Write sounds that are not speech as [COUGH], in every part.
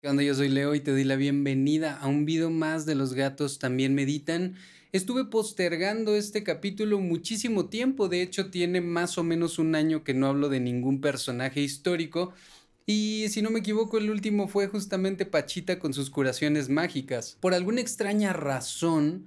¿Qué Yo soy Leo y te doy la bienvenida a un video más de Los gatos también meditan. Estuve postergando este capítulo muchísimo tiempo, de hecho tiene más o menos un año que no hablo de ningún personaje histórico y si no me equivoco el último fue justamente Pachita con sus curaciones mágicas. Por alguna extraña razón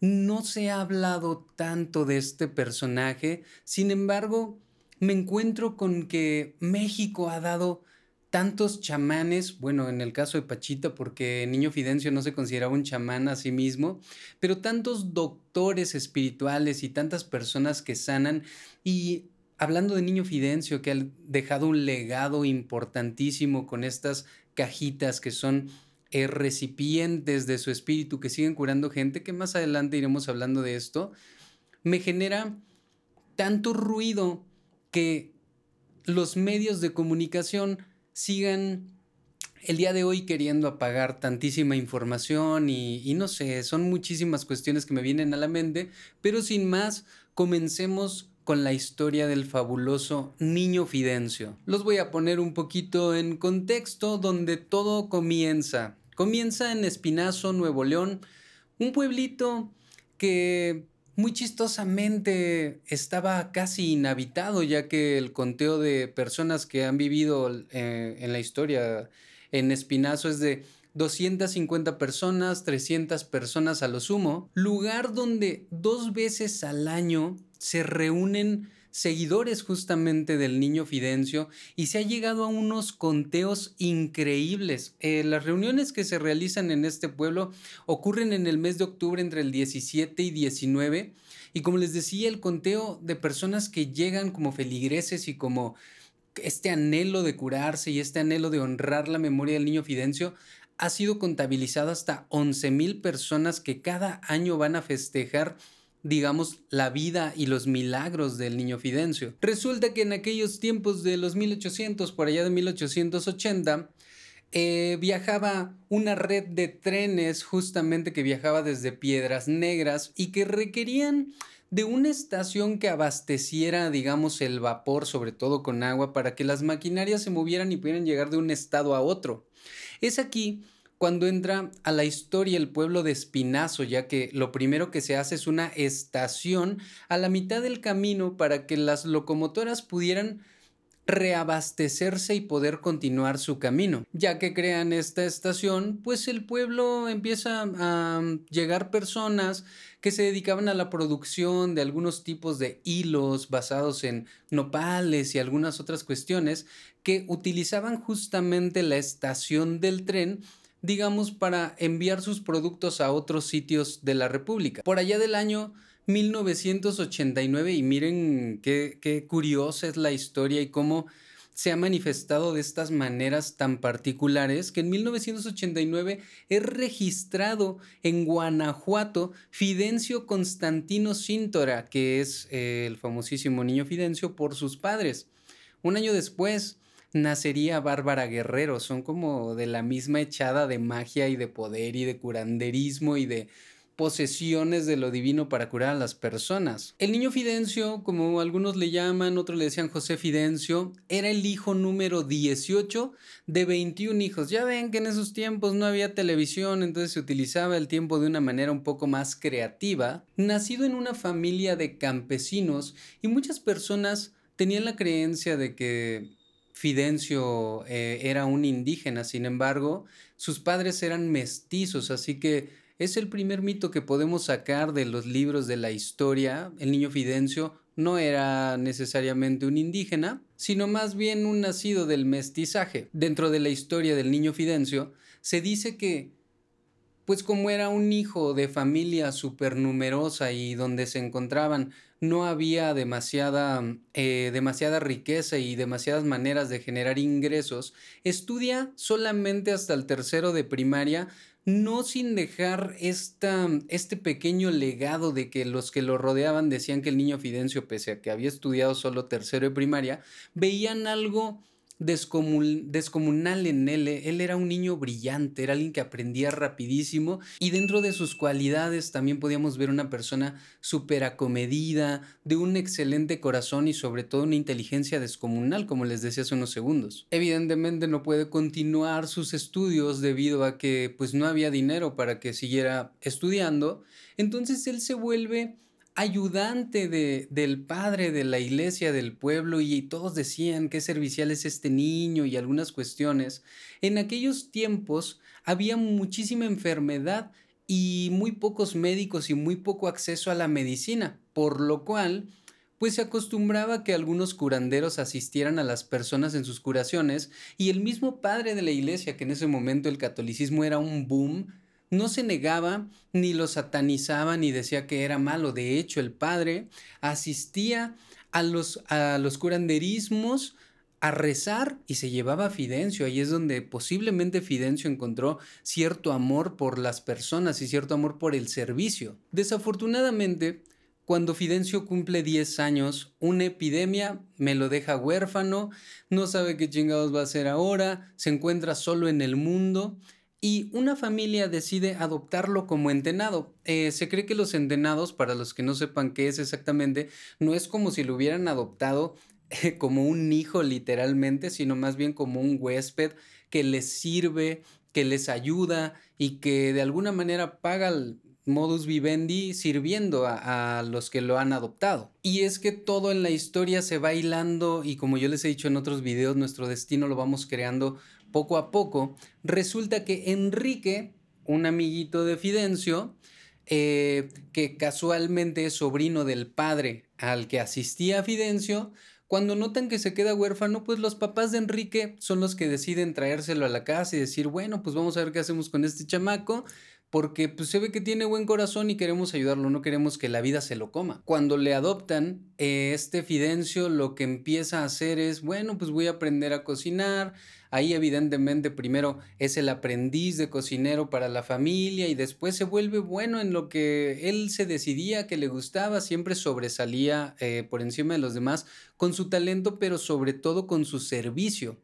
no se ha hablado tanto de este personaje, sin embargo me encuentro con que México ha dado tantos chamanes, bueno, en el caso de Pachita, porque Niño Fidencio no se consideraba un chamán a sí mismo, pero tantos doctores espirituales y tantas personas que sanan y hablando de Niño Fidencio, que ha dejado un legado importantísimo con estas cajitas que son eh, recipientes de su espíritu que siguen curando gente, que más adelante iremos hablando de esto, me genera tanto ruido que los medios de comunicación sigan el día de hoy queriendo apagar tantísima información y, no sé, son muchísimas cuestiones que me vienen a la mente, pero sin más, comencemos con la historia del fabuloso niño Fidencio. Los voy a poner un poquito en contexto donde todo comienza. Comienza en Espinazo, Nuevo León, un pueblito que muy chistosamente estaba casi inhabitado, ya que el conteo de personas que han vivido eh, en la historia en Espinazo es de 250 personas, 300 personas a lo sumo, lugar donde dos veces al año se reúnen seguidores justamente del niño Fidencio y se ha llegado a unos conteos increíbles. Eh, las reuniones que se realizan en este pueblo ocurren en el mes de octubre entre el 17 y 19 y como les decía, el conteo de personas que llegan como feligreses y como este anhelo de curarse y este anhelo de honrar la memoria del niño Fidencio ha sido contabilizado hasta 11 mil personas que cada año van a festejar digamos, la vida y los milagros del niño Fidencio. Resulta que en aquellos tiempos de los 1800, por allá de 1880, eh, viajaba una red de trenes justamente que viajaba desde Piedras Negras y que requerían de una estación que abasteciera, digamos, el vapor, sobre todo con agua, para que las maquinarias se movieran y pudieran llegar de un estado a otro. Es aquí cuando entra a la historia el pueblo de Espinazo, ya que lo primero que se hace es una estación a la mitad del camino para que las locomotoras pudieran reabastecerse y poder continuar su camino. Ya que crean esta estación, pues el pueblo empieza a llegar personas que se dedicaban a la producción de algunos tipos de hilos basados en nopales y algunas otras cuestiones que utilizaban justamente la estación del tren digamos, para enviar sus productos a otros sitios de la República. Por allá del año 1989, y miren qué, qué curiosa es la historia y cómo se ha manifestado de estas maneras tan particulares que en 1989 es registrado en Guanajuato Fidencio Constantino Cintora, que es eh, el famosísimo niño Fidencio por sus padres. Un año después, nacería Bárbara Guerrero. Son como de la misma echada de magia y de poder y de curanderismo y de posesiones de lo divino para curar a las personas. El niño Fidencio, como algunos le llaman, otros le decían José Fidencio, era el hijo número 18 de 21 hijos. Ya ven que en esos tiempos no había televisión, entonces se utilizaba el tiempo de una manera un poco más creativa. Nacido en una familia de campesinos y muchas personas tenían la creencia de que Fidencio eh, era un indígena, sin embargo, sus padres eran mestizos, así que es el primer mito que podemos sacar de los libros de la historia. El niño Fidencio no era necesariamente un indígena, sino más bien un nacido del mestizaje. Dentro de la historia del niño Fidencio, se dice que pues como era un hijo de familia numerosa y donde se encontraban no había demasiada, eh, demasiada riqueza y demasiadas maneras de generar ingresos, estudia solamente hasta el tercero de primaria, no sin dejar esta, este pequeño legado de que los que lo rodeaban decían que el niño Fidencio, pese a que había estudiado solo tercero de primaria, veían algo descomunal en él. Él era un niño brillante, era alguien que aprendía rapidísimo y dentro de sus cualidades también podíamos ver una persona súper acomedida, de un excelente corazón y sobre todo una inteligencia descomunal, como les decía hace unos segundos. Evidentemente no puede continuar sus estudios debido a que pues no había dinero para que siguiera estudiando, entonces él se vuelve ayudante de, del padre de la iglesia del pueblo y todos decían qué servicial es este niño y algunas cuestiones. En aquellos tiempos había muchísima enfermedad y muy pocos médicos y muy poco acceso a la medicina, por lo cual pues se acostumbraba que algunos curanderos asistieran a las personas en sus curaciones y el mismo padre de la iglesia, que en ese momento el catolicismo era un boom, no se negaba ni lo satanizaba ni decía que era malo. De hecho, el padre asistía a los, curanderismos a rezar y se llevaba a Fidencio. Ahí es donde posiblemente Fidencio encontró cierto amor por las personas y cierto amor por el servicio. Desafortunadamente, cuando Fidencio cumple 10 años, una epidemia me lo deja huérfano, no sabe qué chingados va a hacer ahora, se encuentra solo en el mundo y una familia decide adoptarlo como entenado. Eh, se cree que los entenados, para los que no sepan qué es exactamente, no es como si lo hubieran adoptado [LAUGHS] como un hijo literalmente, sino más bien como un huésped que les sirve, que les ayuda y que de alguna manera paga el modus vivendi sirviendo a, a, los que lo han adoptado. Y es que todo en la historia se va hilando y como yo les he dicho en otros videos, nuestro destino lo vamos creando poco a poco, resulta que Enrique, un amiguito de Fidencio, eh, que casualmente es sobrino del padre al que asistía Fidencio, cuando notan que se queda huérfano, pues los papás de Enrique son los que deciden traérselo a la casa y decir, bueno, pues vamos a ver qué hacemos con este chamaco porque pues, se ve que tiene buen corazón y queremos ayudarlo, no queremos que la vida se lo coma. Cuando le adoptan, eh, este Fidencio lo que empieza a hacer es, bueno, pues voy a aprender a cocinar. Ahí evidentemente primero es el aprendiz de cocinero para la familia y después se vuelve bueno en lo que él se decidía que le gustaba, siempre sobresalía eh, por encima de los demás con su talento, pero sobre todo con su servicio.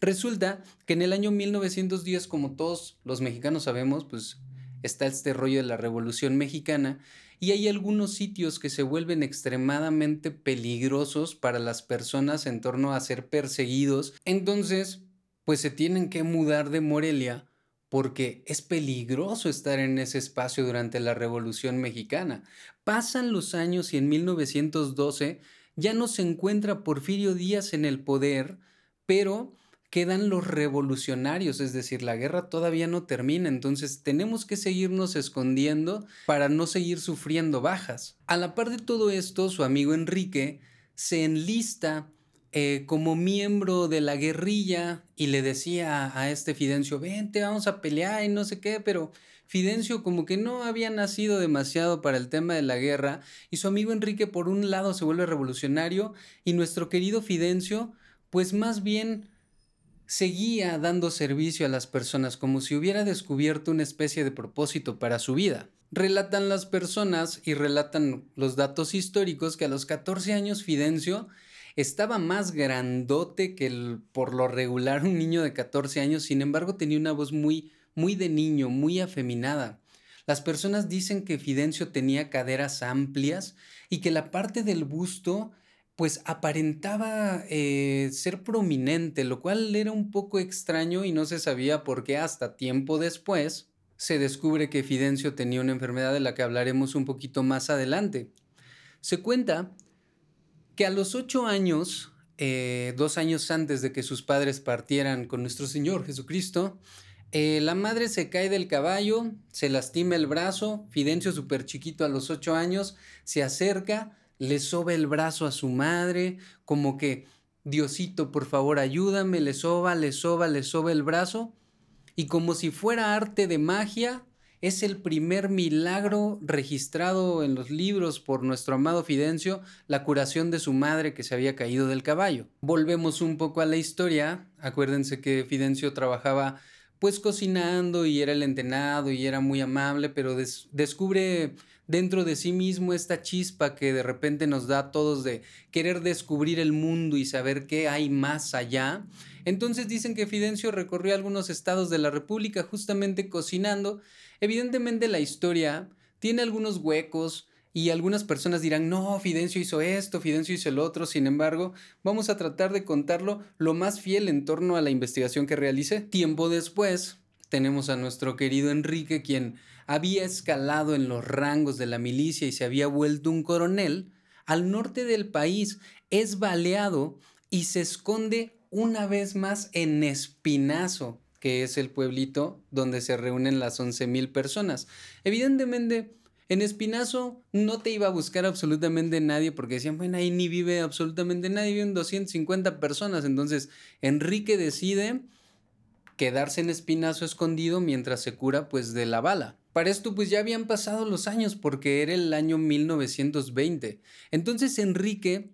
Resulta que en el año 1910, como todos los mexicanos sabemos, pues está este rollo de la Revolución Mexicana y hay algunos sitios que se vuelven extremadamente peligrosos para las personas en torno a ser perseguidos. Entonces, pues se tienen que mudar de Morelia porque es peligroso estar en ese espacio durante la Revolución Mexicana. Pasan los años y en 1912 ya no se encuentra Porfirio Díaz en el poder, pero quedan los revolucionarios, es decir, la guerra todavía no termina, entonces tenemos que seguirnos escondiendo para no seguir sufriendo bajas. A la par de todo esto, su amigo Enrique se enlista eh, como miembro de la guerrilla y le decía a este Fidencio, vente, vamos a pelear y no sé qué, pero Fidencio como que no había nacido demasiado para el tema de la guerra y su amigo Enrique por un lado se vuelve revolucionario y nuestro querido Fidencio pues más bien seguía dando servicio a las personas como si hubiera descubierto una especie de propósito para su vida. Relatan las personas y relatan los datos históricos que a los 14 años Fidencio estaba más grandote que por lo regular un niño de 14 años, sin embargo tenía una voz muy, muy de niño, muy afeminada. Las personas dicen que Fidencio tenía caderas amplias y que la parte del busto pues aparentaba eh, ser prominente, lo cual era un poco extraño y no se sabía por qué hasta tiempo después se descubre que Fidencio tenía una enfermedad de la que hablaremos un poquito más adelante. Se cuenta que a los ocho años, eh, dos años antes de que sus padres partieran con nuestro Señor Jesucristo, eh, la madre se cae del caballo, se lastima el brazo, Fidencio súper chiquito a los ocho años, se acerca, le soba el brazo a su madre, como que, Diosito, por favor, ayúdame, le soba, le soba, le soba el brazo, y como si fuera arte de magia, es el primer milagro registrado en los libros por nuestro amado Fidencio, la curación de su madre que se había caído del caballo. Volvemos un poco a la historia, acuérdense que Fidencio trabajaba pues cocinando y era el entenado y era muy amable, pero descubre dentro de sí mismo esta chispa que de repente nos da a todos de querer descubrir el mundo y saber qué hay más allá. Entonces dicen que Fidencio recorrió algunos estados de la República justamente cocinando. Evidentemente la historia tiene algunos huecos, y algunas personas dirán, no, Fidencio hizo esto, Fidencio hizo el otro, sin embargo, vamos a tratar de contarlo lo más fiel en torno a la investigación que realicé. Tiempo después, tenemos a nuestro querido Enrique, quien había escalado en los rangos de la milicia y se había vuelto un coronel, al norte del país es baleado y se esconde una vez más en Espinazo, que es el pueblito donde se reúnen las 11.000 personas. Evidentemente, en Espinazo no te iba a buscar absolutamente nadie porque decían, bueno, ahí ni vive absolutamente nadie, viven 250 personas. Entonces, Enrique decide quedarse en Espinazo escondido mientras se cura pues de la bala. Para esto pues ya habían pasado los años porque era el año 1920. Entonces Enrique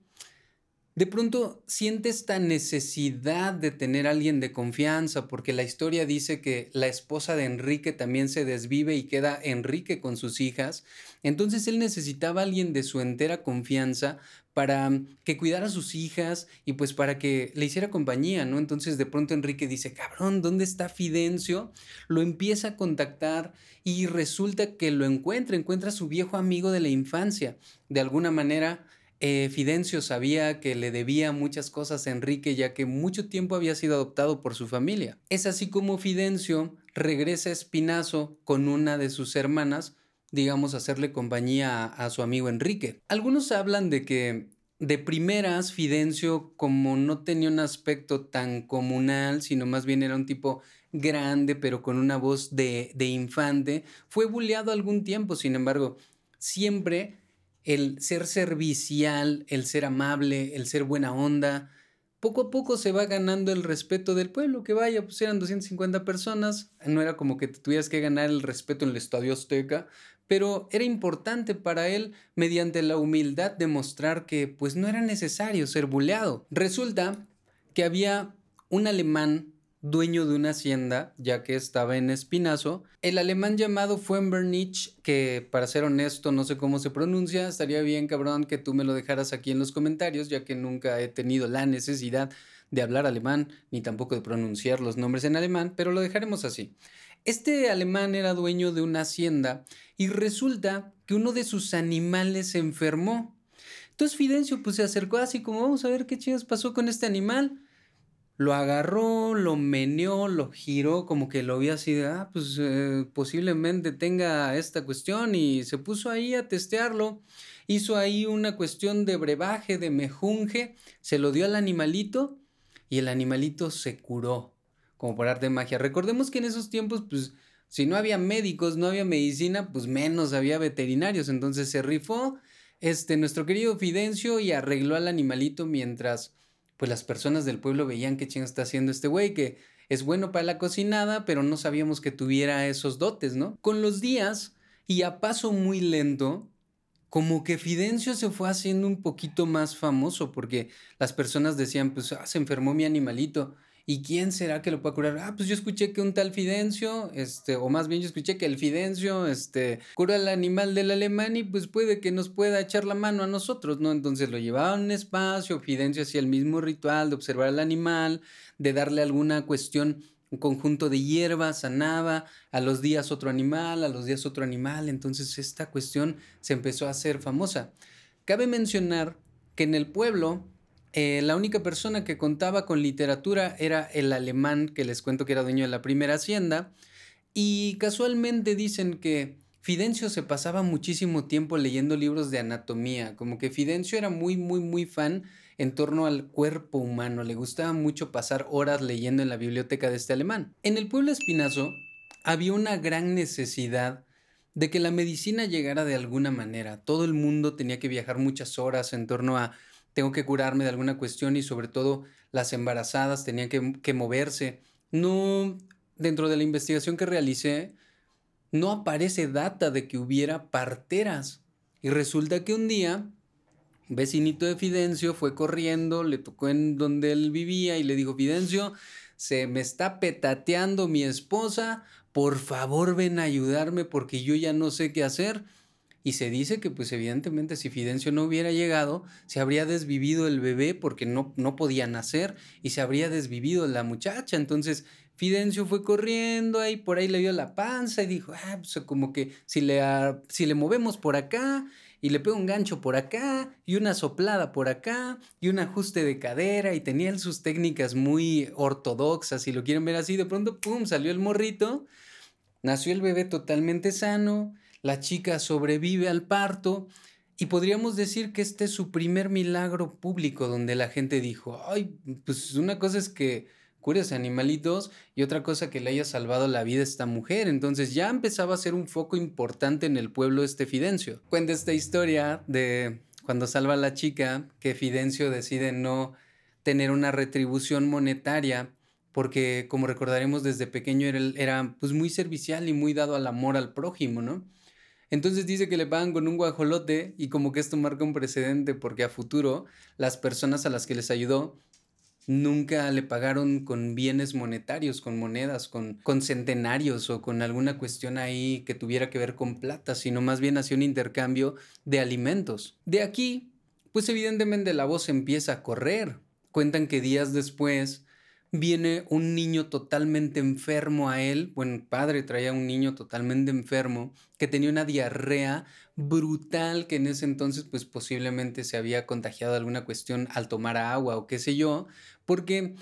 de pronto siente esta necesidad de tener alguien de confianza, porque la historia dice que la esposa de Enrique también se desvive y queda Enrique con sus hijas. Entonces él necesitaba alguien de su entera confianza para que cuidara a sus hijas y pues para que le hiciera compañía, ¿no? Entonces de pronto Enrique dice, cabrón, ¿dónde está Fidencio? Lo empieza a contactar y resulta que lo encuentra, encuentra a su viejo amigo de la infancia. De alguna manera eh, Fidencio sabía que le debía muchas cosas a Enrique ya que mucho tiempo había sido adoptado por su familia. Es así como Fidencio regresa a Espinazo con una de sus hermanas, digamos, hacerle compañía a, a su amigo Enrique. Algunos hablan de que de primeras Fidencio como no tenía un aspecto tan comunal, sino más bien era un tipo grande pero con una voz de, de infante, fue bulleado algún tiempo, sin embargo, siempre el ser servicial, el ser amable, el ser buena onda, poco a poco se va ganando el respeto del pueblo, que vaya, pues eran 250 personas, no era como que tuvieras que ganar el respeto en el Estadio Azteca, pero era importante para él, mediante la humildad, demostrar que pues no era necesario ser buleado. Resulta que había un alemán dueño de una hacienda, ya que estaba en Espinazo. El alemán llamado Fuenbernich, que para ser honesto no sé cómo se pronuncia, estaría bien cabrón que tú me lo dejaras aquí en los comentarios, ya que nunca he tenido la necesidad de hablar alemán, ni tampoco de pronunciar los nombres en alemán, pero lo dejaremos así. Este alemán era dueño de una hacienda y resulta que uno de sus animales se enfermó. Entonces Fidencio pues se acercó así como vamos a ver qué chingas pasó con este animal lo agarró, lo meneó, lo giró, como que lo vio así de, ah, pues eh, posiblemente tenga esta cuestión y se puso ahí a testearlo. Hizo ahí una cuestión de brebaje, de mejunje, se lo dio al animalito y el animalito se curó, como por arte de magia. Recordemos que en esos tiempos, pues, si no había médicos, no había medicina, pues menos había veterinarios. Entonces se rifó este, nuestro querido Fidencio y arregló al animalito mientras pues las personas del pueblo veían qué chingo está haciendo este güey, que es bueno para la cocinada, pero no sabíamos que tuviera esos dotes, ¿no? Con los días y a paso muy lento, como que Fidencio se fue haciendo un poquito más famoso, porque las personas decían, pues ah, se enfermó mi animalito. ¿Y quién será que lo pueda curar? Ah, pues yo escuché que un tal Fidencio, este, o más bien yo escuché que el Fidencio, este, cura al animal del alemán y pues puede que nos pueda echar la mano a nosotros, ¿no? Entonces lo llevaba a un espacio, Fidencio hacía el mismo ritual de observar al animal, de darle alguna cuestión un conjunto de hierbas, sanaba, a los días otro animal, a los días otro animal, entonces esta cuestión se empezó a hacer famosa. Cabe mencionar que en el pueblo eh, la única persona que contaba con literatura era el alemán, que les cuento que era dueño de la primera hacienda, y casualmente dicen que Fidencio se pasaba muchísimo tiempo leyendo libros de anatomía, como que Fidencio era muy, muy, muy fan en torno al cuerpo humano, le gustaba mucho pasar horas leyendo en la biblioteca de este alemán. En el pueblo Espinazo había una gran necesidad de que la medicina llegara de alguna manera. Todo el mundo tenía que viajar muchas horas en torno a tengo que curarme de alguna cuestión y sobre todo las embarazadas tenían que, moverse. No, dentro de la investigación que realicé, no aparece data de que hubiera parteras. Y resulta que un día, vecinito de Fidencio fue corriendo, le tocó en donde él vivía y le dijo, Fidencio, se me está petateando mi esposa, por favor ven a ayudarme porque yo ya no sé qué hacer. Y se dice que pues evidentemente si Fidencio no hubiera llegado, se habría desvivido el bebé porque no, no podía nacer y se habría desvivido la muchacha. Entonces Fidencio fue corriendo ahí, por ahí le dio la panza y dijo, ah, pues como que si le, si le movemos por acá y le pego un gancho por acá y una soplada por acá y un ajuste de cadera y tenía sus técnicas muy ortodoxas, si lo quieren ver así, de pronto, ¡pum!, salió el morrito, nació el bebé totalmente sano, la chica sobrevive al parto y podríamos decir que este es su primer milagro público donde la gente dijo, ay, pues una cosa es que cures animalitos y otra cosa que le haya salvado la vida a esta mujer. Entonces ya empezaba a ser un foco importante en el pueblo este Fidencio. Cuenta esta historia de cuando salva a la chica que Fidencio decide no tener una retribución monetaria porque como recordaremos desde pequeño era, era pues muy servicial y muy dado al amor al prójimo, ¿no? Entonces dice que le pagan con un guajolote y como que esto marca un precedente porque a futuro las personas a las que les ayudó nunca le pagaron con bienes monetarios, con monedas, con, centenarios o con alguna cuestión ahí que tuviera que ver con plata, sino más bien hacía un intercambio de alimentos. De aquí, pues evidentemente la voz empieza a correr. Cuentan que días después viene un niño totalmente enfermo a él, bueno, padre traía un niño totalmente enfermo que tenía una diarrea brutal que en ese entonces pues posiblemente se había contagiado alguna cuestión al tomar agua o qué sé yo, porque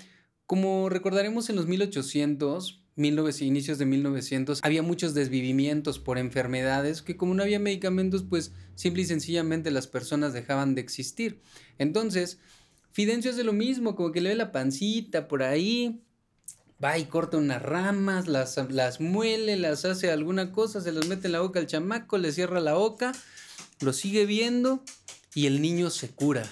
como recordaremos en los 1800, inicios de 1900, había muchos desvivimientos por enfermedades que como no había medicamentos pues simple y sencillamente las personas dejaban de existir. Entonces, Fidencio hace lo mismo, como que le ve la pancita por ahí, va y corta unas ramas, las, las muele, las hace alguna cosa, se las mete en la boca al chamaco, le cierra la boca, lo sigue viendo y el niño se cura.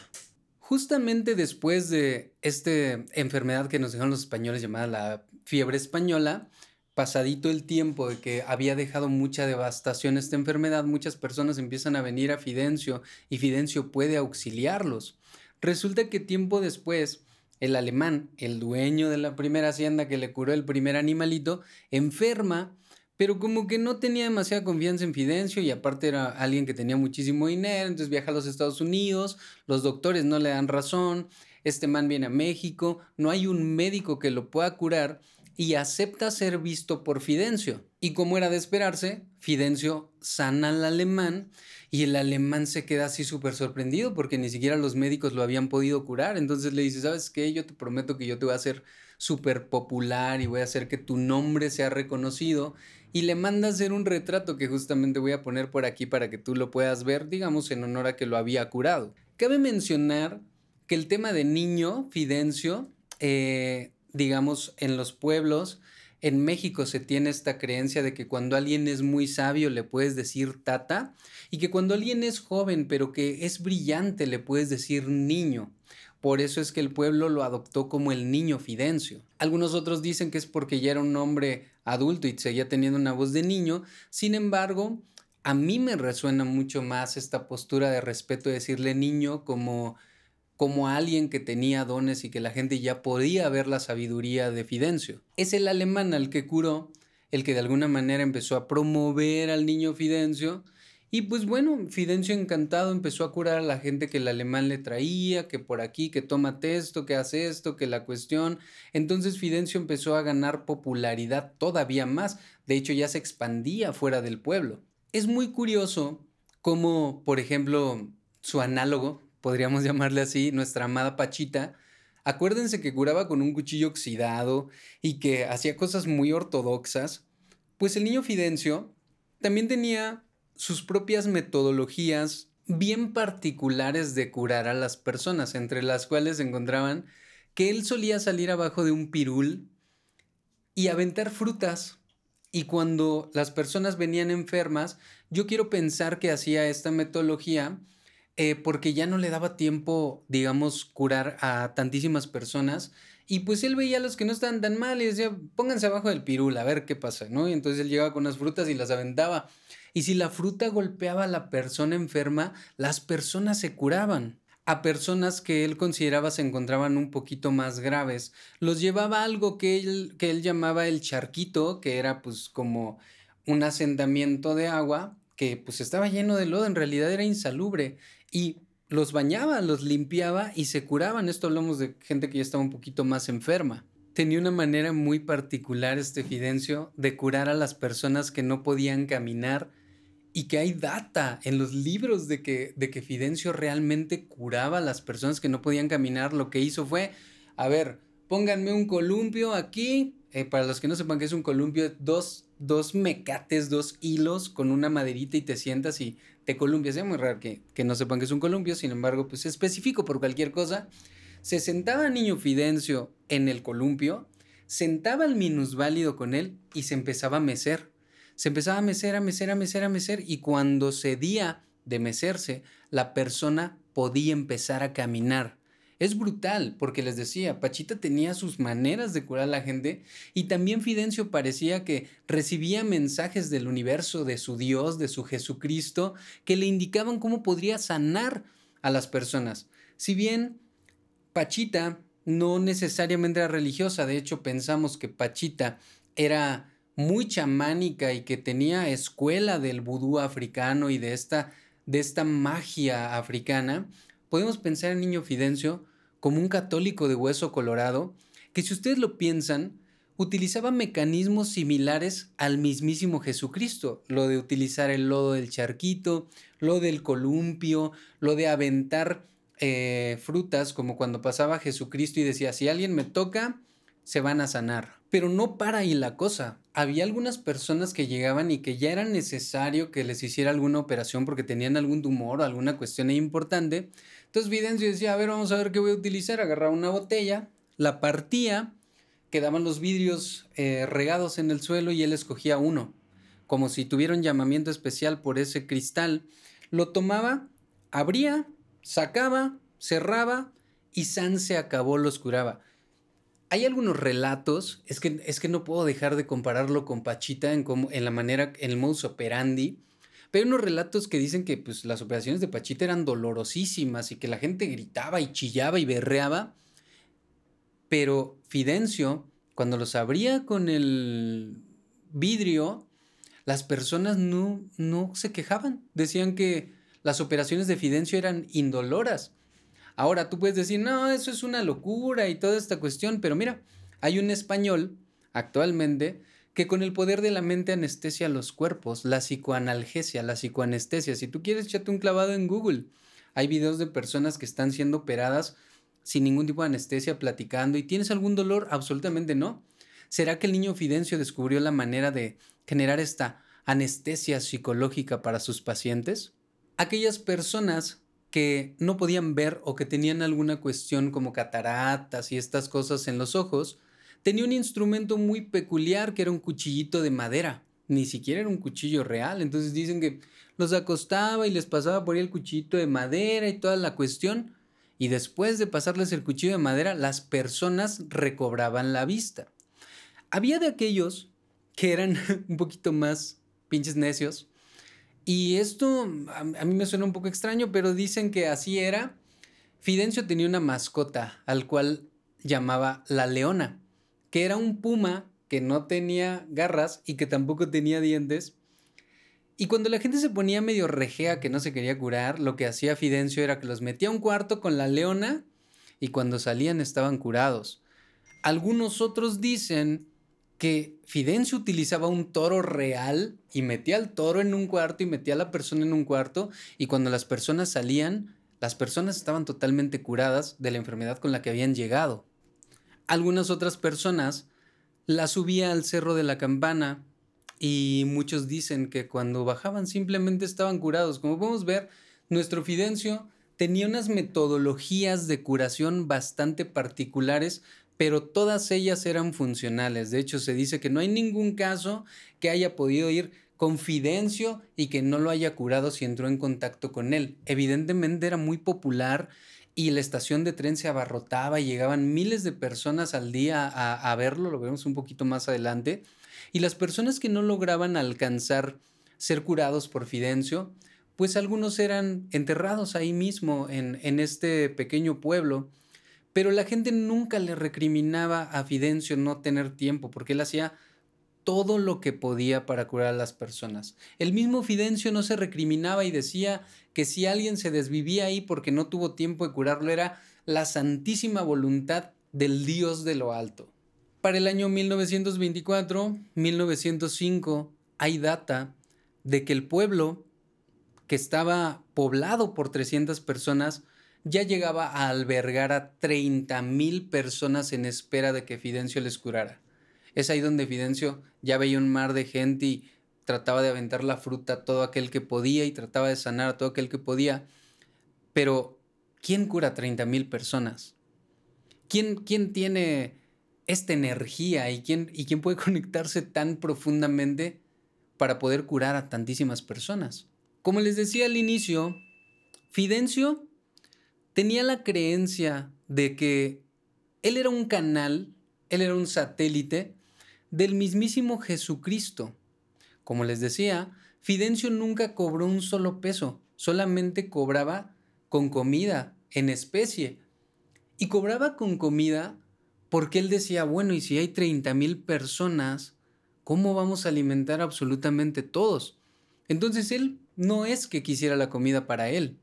Justamente después de esta enfermedad que nos dejaron los españoles llamada la fiebre española, pasadito el tiempo de que había dejado mucha devastación esta enfermedad, muchas personas empiezan a venir a Fidencio y Fidencio puede auxiliarlos. Resulta que tiempo después, el alemán, el dueño de la primera hacienda que le curó el primer animalito, enferma, pero como que no tenía demasiada confianza en Fidencio y aparte era alguien que tenía muchísimo dinero, entonces viaja a los Estados Unidos, los doctores no le dan razón, este man viene a México, no hay un médico que lo pueda curar y acepta ser visto por Fidencio. Y como era de esperarse, Fidencio sana al alemán y el alemán se queda así súper sorprendido porque ni siquiera los médicos lo habían podido curar. Entonces le dice, ¿sabes qué? Yo te prometo que yo te voy a hacer súper popular y voy a hacer que tu nombre sea reconocido. Y le manda hacer un retrato que justamente voy a poner por aquí para que tú lo puedas ver, digamos, en honor a que lo había curado. Cabe mencionar que el tema de niño, Fidencio, eh, digamos, en los pueblos, en México se tiene esta creencia de que cuando alguien es muy sabio le puedes decir tata y que cuando alguien es joven pero que es brillante le puedes decir niño. Por eso es que el pueblo lo adoptó como el niño Fidencio. Algunos otros dicen que es porque ya era un hombre adulto y seguía teniendo una voz de niño. Sin embargo, a mí me resuena mucho más esta postura de respeto de decirle niño como como alguien que tenía dones y que la gente ya podía ver la sabiduría de Fidencio. Es el alemán al que curó, el que de alguna manera empezó a promover al niño Fidencio. Y pues bueno, Fidencio encantado empezó a curar a la gente que el alemán le traía, que por aquí, que toma esto, que hace esto, que la cuestión. Entonces Fidencio empezó a ganar popularidad todavía más. De hecho, ya se expandía fuera del pueblo. Es muy curioso cómo, por ejemplo, su análogo, podríamos [LAUGHS] llamarle así, nuestra amada Pachita, acuérdense que curaba con un cuchillo oxidado y que hacía cosas muy ortodoxas, pues el niño Fidencio también tenía sus propias metodologías bien particulares de curar a las personas, entre las cuales se encontraban que él solía salir abajo de un pirul y aventar frutas. Y cuando las personas venían enfermas, yo quiero pensar que hacía esta metodología eh, porque ya no le daba tiempo, digamos, curar a tantísimas personas. Y pues él veía a los que no estaban tan mal y decía, pónganse abajo del pirul, a ver qué pasa, ¿no? Y entonces él llegaba con unas frutas y las aventaba. Y si la fruta golpeaba a la persona enferma, las personas se curaban. a personas que él consideraba se encontraban un poquito más graves. Los llevaba algo que él, que él llamaba el charquito, que era pues como un asentamiento de agua que pues estaba lleno de lodo, en realidad era insalubre y los bañaba, los limpiaba y se curaban. Esto hablamos de gente que ya estaba un poquito más enferma. Tenía una manera muy particular este Fidencio de curar a las personas que no podían caminar y que hay data en los libros de que, de que Fidencio realmente curaba a las personas que no podían caminar. Lo que hizo fue, a ver, pónganme un columpio aquí. Eh, para los que no sepan qué es un columpio, dos, dos mecates, dos hilos con una maderita y te sientas y te columpias. Es muy raro que, que no sepan qué es un columpio, sin embargo, pues específico por cualquier cosa. Se sentaba niño Fidencio en el columpio, sentaba al minusválido con él y se empezaba a mecer se empezaba a mecer, a mecer, a mecer, a mecer y cuando cedía de mecerse, la persona podía empezar a caminar. Es brutal, porque les decía, Pachita tenía sus maneras de curar a la gente y también Fidencio parecía que recibía mensajes del universo, de su Dios, de su Jesucristo, que le indicaban cómo podría sanar a las personas. Si bien Pachita no necesariamente era religiosa, de hecho pensamos que Pachita era muy chamánica y que tenía escuela del vudú africano y de esta, de esta magia africana, podemos pensar en Niño Fidencio como un católico de hueso colorado que si ustedes lo piensan, utilizaba mecanismos similares al mismísimo Jesucristo, lo de utilizar el lodo del charquito, lo del columpio, lo de aventar eh, frutas, como cuando pasaba Jesucristo y decía, si alguien me toca, se van a sanar. Pero no para ahí la cosa. Había algunas personas que llegaban y que ya era necesario que les hiciera alguna operación porque tenían algún tumor o alguna cuestión importante. Entonces Videncio decía, a ver, vamos a ver qué voy a utilizar. Agarraba una botella, la partía, quedaban los vidrios eh, regados en el suelo y él escogía uno, como si tuviera un llamamiento especial por ese cristal. Lo tomaba, abría, sacaba, cerraba y San se acabó, los curaba hay algunos relatos, es que, es que no puedo dejar de compararlo con Pachita en, como, en la manera, en el modus operandi, pero hay unos relatos que dicen que pues, las operaciones de Pachita eran dolorosísimas y que la gente gritaba y chillaba y berreaba, pero Fidencio, cuando los abría con el vidrio, las personas no, no se quejaban, decían que las operaciones de Fidencio eran indoloras. Ahora tú puedes decir, no, eso es una locura y toda esta cuestión, pero mira, hay un español actualmente que con el poder de la mente anestesia los cuerpos, la psicoanalgesia, la psicoanestesia. Si tú quieres, échate un clavado en Google. Hay videos de personas que están siendo operadas sin ningún tipo de anestesia, platicando. ¿Y tienes algún dolor? Absolutamente no. ¿Será que el niño Fidencio descubrió la manera de generar esta anestesia psicológica para sus pacientes? Aquellas personas que no podían ver o que tenían alguna cuestión como cataratas y estas cosas en los ojos, tenía un instrumento muy peculiar que era un cuchillito de madera. Ni siquiera era un cuchillo real. Entonces dicen que los acostaba y les pasaba por ahí el cuchillito de madera y toda la cuestión. Y después de pasarles el cuchillo de madera, las personas recobraban la vista. Había de aquellos que eran [LAUGHS] un poquito más pinches necios y esto a, mí me suena un poco extraño, pero dicen que así era. Fidencio tenía una mascota al cual llamaba la leona, que era un puma que no tenía garras y que tampoco tenía dientes. Y cuando la gente se ponía medio rejea que no se quería curar, lo que hacía Fidencio era que los metía a un cuarto con la leona y cuando salían estaban curados. Algunos otros dicen que Fidencio utilizaba un toro real y metía al toro en un cuarto y metía a la persona en un cuarto y cuando las personas salían, las personas estaban totalmente curadas de la enfermedad con la que habían llegado. Algunas otras personas las subía al cerro de la campana y muchos dicen que cuando bajaban simplemente estaban curados. Como podemos ver, nuestro Fidencio tenía unas metodologías de curación bastante particulares pero todas ellas eran funcionales. De hecho, se dice que no hay ningún caso que haya podido ir con Fidencio y que no lo haya curado si entró en contacto con él. Evidentemente era muy popular y la estación de tren se abarrotaba y llegaban miles de personas al día a, verlo, lo veremos un poquito más adelante. Y las personas que no lograban alcanzar ser curados por Fidencio, pues algunos eran enterrados ahí mismo en, en este pequeño pueblo, pero la gente nunca le recriminaba a Fidencio no tener tiempo, porque él hacía todo lo que podía para curar a las personas. El mismo Fidencio no se recriminaba y decía que si alguien se desvivía ahí porque no tuvo tiempo de curarlo era la santísima voluntad del Dios de lo alto. Para el año 1924, 1905, hay data de que el pueblo, que estaba poblado por 300 personas, ya llegaba a albergar a 30 mil personas en espera de que Fidencio les curara. Es ahí donde Fidencio ya veía un mar de gente y trataba de aventar la fruta a todo aquel que podía y trataba de sanar a todo aquel que podía. Pero, ¿quién cura 30 mil personas? ¿Quién, ¿Quién, tiene esta energía y quién, y quién puede [LAUGHS] conectarse tan profundamente para poder curar a tantísimas personas? Como les decía al inicio, Fidencio tenía la creencia de que él era un canal, él era un satélite del mismísimo Jesucristo. Como les decía, Fidencio nunca cobró un solo peso, solamente cobraba con comida, en especie. Y cobraba con comida porque él decía, bueno, y si hay 30 mil personas, ¿cómo vamos a alimentar absolutamente todos? Entonces él no es que quisiera la comida para él.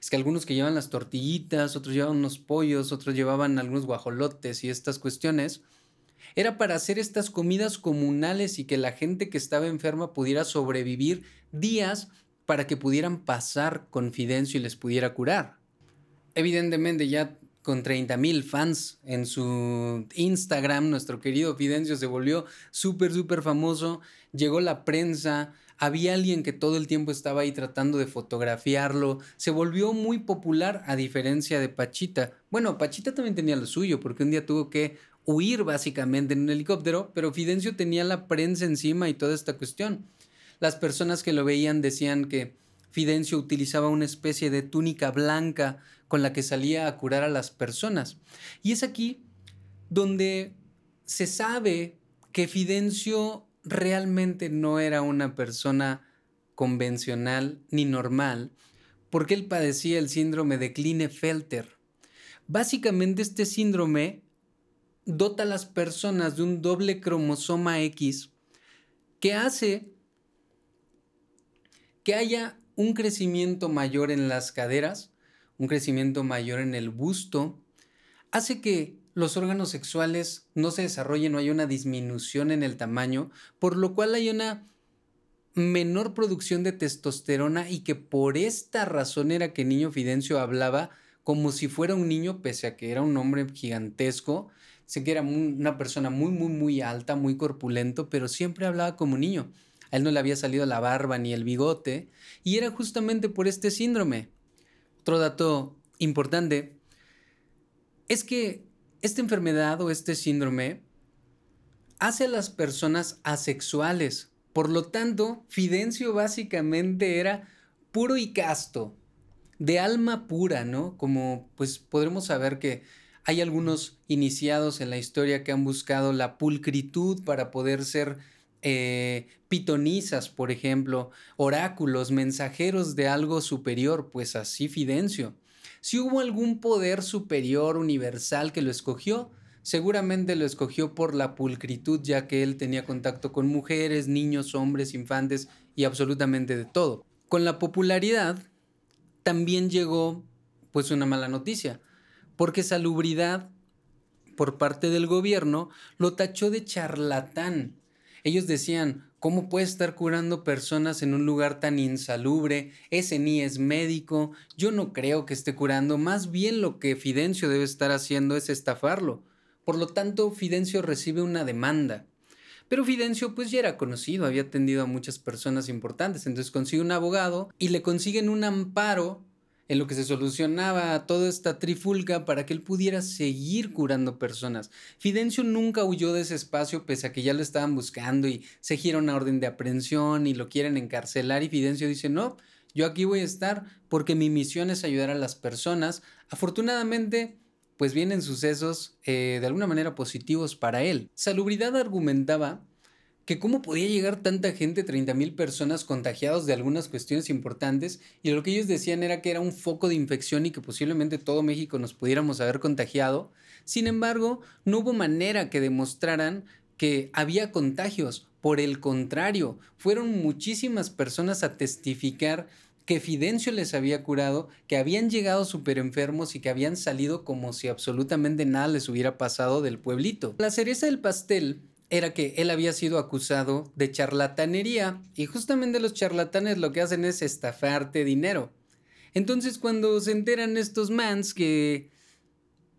Es que algunos que llevan las tortillitas, otros llevaban unos pollos, otros llevaban algunos guajolotes y estas cuestiones, era para hacer estas comidas comunales y que la gente que estaba enferma pudiera sobrevivir días para que pudieran pasar con Fidencio y les pudiera curar. Evidentemente ya con 30 mil fans en su Instagram, nuestro querido Fidencio se volvió súper, súper famoso, llegó la prensa, había alguien que todo el tiempo estaba ahí tratando de fotografiarlo, se volvió muy popular a diferencia de Pachita. Bueno, Pachita también tenía lo suyo, porque un día tuvo que huir básicamente en un helicóptero, pero Fidencio tenía la prensa encima y toda esta cuestión. Las personas que lo veían decían que Fidencio utilizaba una especie de túnica blanca con la que salía a curar a las personas. Y es aquí donde se sabe que Fidencio realmente no era una persona convencional ni normal, porque él padecía el síndrome de Klinefelter. Básicamente este síndrome dota a las personas de un doble cromosoma X que hace que haya un crecimiento mayor en las caderas, un crecimiento mayor en el busto, hace que los órganos sexuales no se desarrollen o hay una disminución en el tamaño, por lo cual hay una menor producción de testosterona y que por esta razón era que Niño Fidencio hablaba como si fuera un niño, pese a que era un hombre gigantesco, Sé que era una persona muy, muy, muy alta, muy corpulento, pero siempre hablaba como niño. A él no le había salido la barba ni el bigote, y era justamente por este síndrome. Otro dato importante es que esta enfermedad o este síndrome hace a las personas asexuales. Por lo tanto, Fidencio básicamente era puro y casto, de alma pura, ¿no? Como pues podremos saber que hay algunos iniciados en la historia que han buscado la pulcritud para poder ser eh, pitonisas, por ejemplo, oráculos, mensajeros de algo superior, pues así Fidencio. Si hubo algún poder superior universal que lo escogió, seguramente lo escogió por la pulcritud, ya que él tenía contacto con mujeres, niños, hombres, infantes y absolutamente de todo. Con la popularidad también llegó pues una mala noticia porque Salubridad, por parte del gobierno, lo tachó de charlatán. Ellos decían, ¿cómo puede estar curando personas en un lugar tan insalubre? Ese ni es médico, yo no creo que esté curando, más bien lo que Fidencio debe estar haciendo es estafarlo. Por lo tanto, Fidencio recibe una demanda. Pero Fidencio pues ya era conocido, había atendido a muchas personas importantes, entonces consigue un abogado y le consiguen un amparo en lo que se solucionaba toda esta trifulca para que él pudiera seguir curando personas. Fidencio nunca huyó de ese espacio pese a que ya lo estaban buscando y se gira una orden de aprehensión y lo quieren encarcelar y Fidencio dice no, yo aquí voy a estar porque mi misión es ayudar a las personas. Afortunadamente, pues vienen sucesos eh, de alguna manera positivos para él. Salubridad argumentaba que cómo podía llegar tanta gente, 30 mil personas contagiados de algunas cuestiones importantes, y lo que ellos decían era que era un foco de infección y que posiblemente todo México nos pudiéramos haber contagiado. Sin embargo, no hubo manera que demostraran que había contagios. Por el contrario, fueron muchísimas personas a testificar que Fidencio les había curado, que habían llegado súper enfermos y que habían salido como si absolutamente nada les hubiera pasado del pueblito. La cereza del pastel era que él había sido acusado de charlatanería y justamente los charlatanes lo que hacen es estafarte dinero. Entonces cuando se enteran estos mans que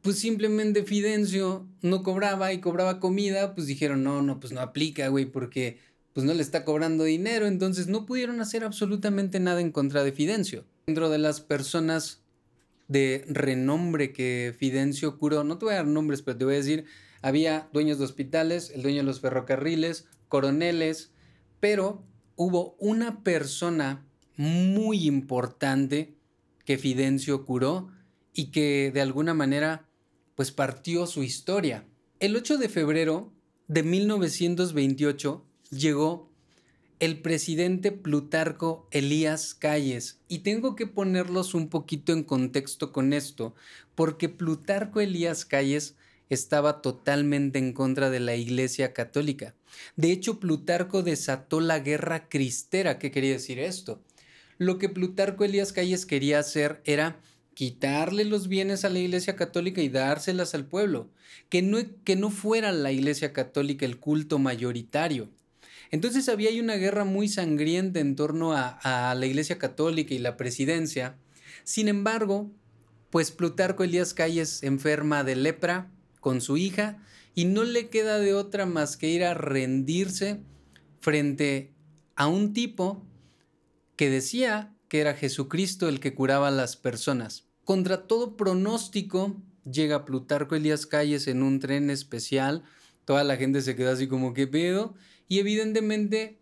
pues simplemente Fidencio no cobraba y cobraba comida, pues dijeron, no, no, pues no aplica, güey, porque pues no le está cobrando dinero, entonces no pudieron hacer absolutamente nada en contra de Fidencio. Dentro de las personas de renombre que Fidencio curó, no te voy a dar nombres, pero te voy a decir, había dueños de hospitales, el dueño de los ferrocarriles, coroneles, pero hubo una persona muy importante que Fidencio curó y que de alguna manera pues partió su historia. El 8 de febrero de 1928 llegó el presidente Plutarco Elías Calles. Y tengo que ponerlos un poquito en contexto con esto, porque Plutarco Elías Calles estaba totalmente en contra de la Iglesia Católica. De hecho, Plutarco desató la guerra cristera. ¿Qué quería decir esto? Lo que Plutarco Elías Calles quería hacer era quitarle los bienes a la Iglesia Católica y dárselas al pueblo, que no, que no fuera la Iglesia Católica el culto mayoritario. Entonces había una guerra muy sangrienta en torno a, a la Iglesia Católica y la presidencia. Sin embargo, pues Plutarco Elías Calles enferma de lepra, con su hija y no le queda de otra más que ir a rendirse frente a un tipo que decía que era Jesucristo el que curaba a las personas. Contra todo pronóstico, llega Plutarco Elías Calles en un tren especial, toda la gente se queda así como que pedo, y evidentemente,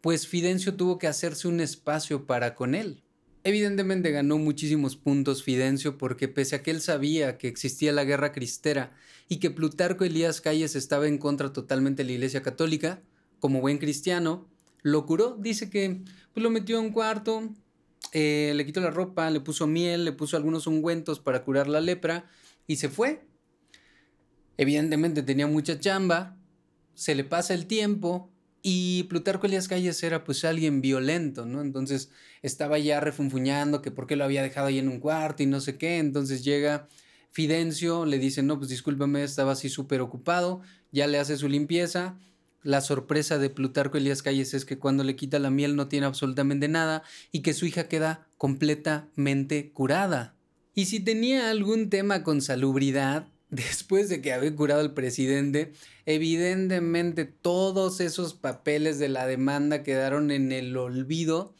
pues Fidencio tuvo que hacerse un espacio para con él. Evidentemente ganó muchísimos puntos Fidencio porque pese a que él sabía que existía la guerra cristera y que Plutarco Elías Calles estaba en contra totalmente de la Iglesia Católica, como buen cristiano, lo curó. Dice que pues, lo metió en un cuarto, eh, le quitó la ropa, le puso miel, le puso algunos ungüentos para curar la lepra y se fue. Evidentemente tenía mucha chamba, se le pasa el tiempo, y Plutarco Elías Calles era pues alguien violento, ¿no? Entonces estaba ya refunfuñando que por qué lo había dejado ahí en un cuarto y no sé qué. Entonces llega Fidencio, le dice, no, pues discúlpame, estaba así súper ocupado, ya le hace su limpieza. La sorpresa de Plutarco Elías Calles es que cuando le quita la miel no tiene absolutamente nada y que su hija queda completamente curada. Y si tenía algún tema con salubridad, después de que había curado al presidente, evidentemente todos esos papeles de la demanda quedaron en el olvido,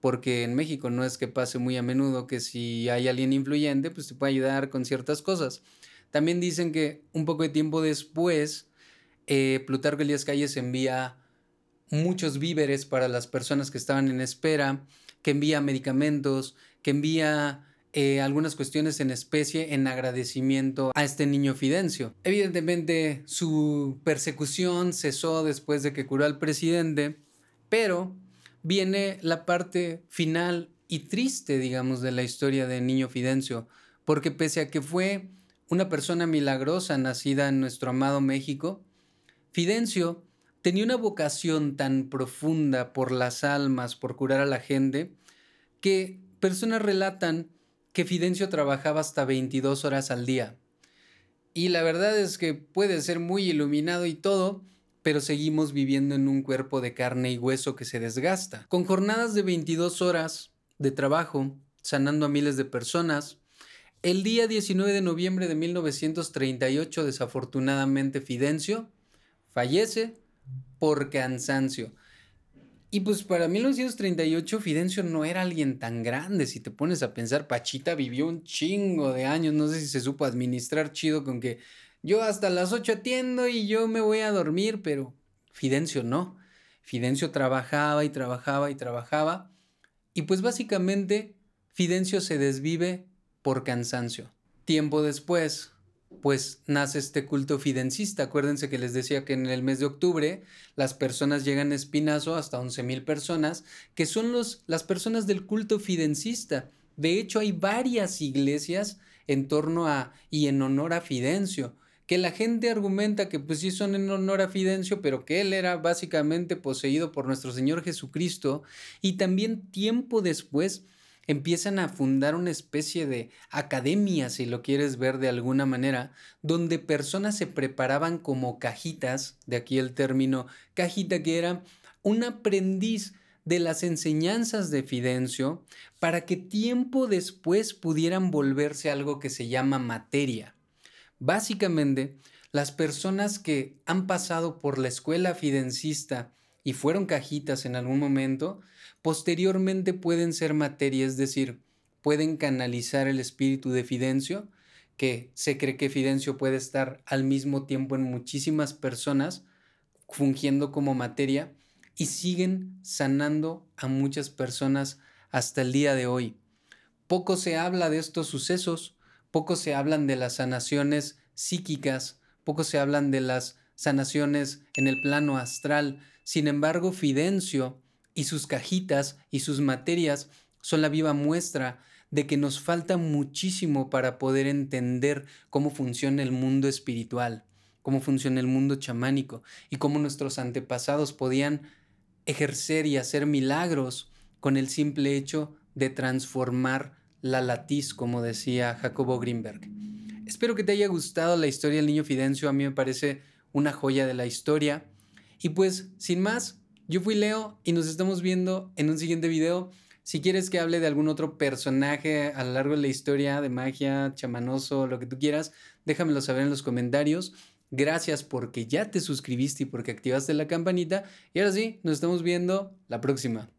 porque en México no es que pase muy a menudo que si hay alguien influyente, pues te puede ayudar con ciertas cosas. También dicen que un poco de tiempo después, eh, Plutarco Elías Calles envía muchos víveres para las personas que estaban en espera, que envía medicamentos, que envía eh, algunas cuestiones en especie en agradecimiento a este niño Fidencio. Evidentemente su persecución cesó después de que curó al presidente, pero viene la parte final y triste, digamos, de la historia de niño Fidencio, porque pese a que fue una persona milagrosa nacida en nuestro amado México, Fidencio tenía una vocación tan profunda por las almas, por curar a la gente, que personas relatan que Fidencio trabajaba hasta 22 horas al día. Y la verdad es que puede ser muy iluminado y todo, pero seguimos viviendo en un cuerpo de carne y hueso que se desgasta. Con jornadas de 22 horas de trabajo, sanando a miles de personas, el día 19 de noviembre de 1938, desafortunadamente, Fidencio fallece por cansancio. Y pues para 1938 Fidencio no era alguien tan grande, si te pones a pensar, Pachita vivió un chingo de años, no sé si se supo administrar chido con que yo hasta las 8 atiendo y yo me voy a dormir, pero Fidencio no. Fidencio trabajaba y trabajaba y trabajaba y pues básicamente Fidencio se desvive por cansancio. Tiempo después, pues nace este culto fidencista. Acuérdense que les decía que en el mes de octubre las personas llegan a Espinazo, hasta 11 mil personas, que son los, las personas del culto fidencista. De hecho, hay varias iglesias en torno a y en honor a Fidencio, que la gente argumenta que pues sí son en honor a Fidencio, pero que él era básicamente poseído por nuestro Señor Jesucristo, y también tiempo después empiezan a fundar una especie de academia, si lo quieres ver de alguna manera, donde personas se preparaban como cajitas, de aquí el término cajita, que era un aprendiz de las enseñanzas de Fidencio para que tiempo después pudieran volverse algo que se llama materia. Básicamente, las personas que han pasado por la escuela fidencista y fueron cajitas en algún momento, posteriormente pueden ser materia, es decir, pueden canalizar el espíritu de Fidencio, que se cree que Fidencio puede estar al mismo tiempo en muchísimas personas, fungiendo como materia, y siguen sanando a muchas personas hasta el día de hoy. Poco se habla de estos sucesos, poco se hablan de las sanaciones psíquicas, poco se hablan de las sanaciones en el plano astral. Sin embargo, Fidencio y sus cajitas y sus materias son la viva muestra de que nos falta muchísimo para poder entender cómo funciona el mundo espiritual, cómo funciona el mundo chamánico y cómo nuestros antepasados podían ejercer y hacer milagros con el simple hecho de transformar la latiz, como decía Jacobo Greenberg. Espero que te haya gustado la historia del niño Fidencio, a mí me parece una joya de la historia. Y pues, sin más, yo fui Leo y nos estamos viendo en un siguiente video. Si quieres que hable de algún otro personaje a lo largo de la historia de magia, chamanoso, lo que tú quieras, déjamelo saber en los comentarios. Gracias porque ya te suscribiste y porque activaste la campanita. Y ahora sí, nos estamos viendo la próxima.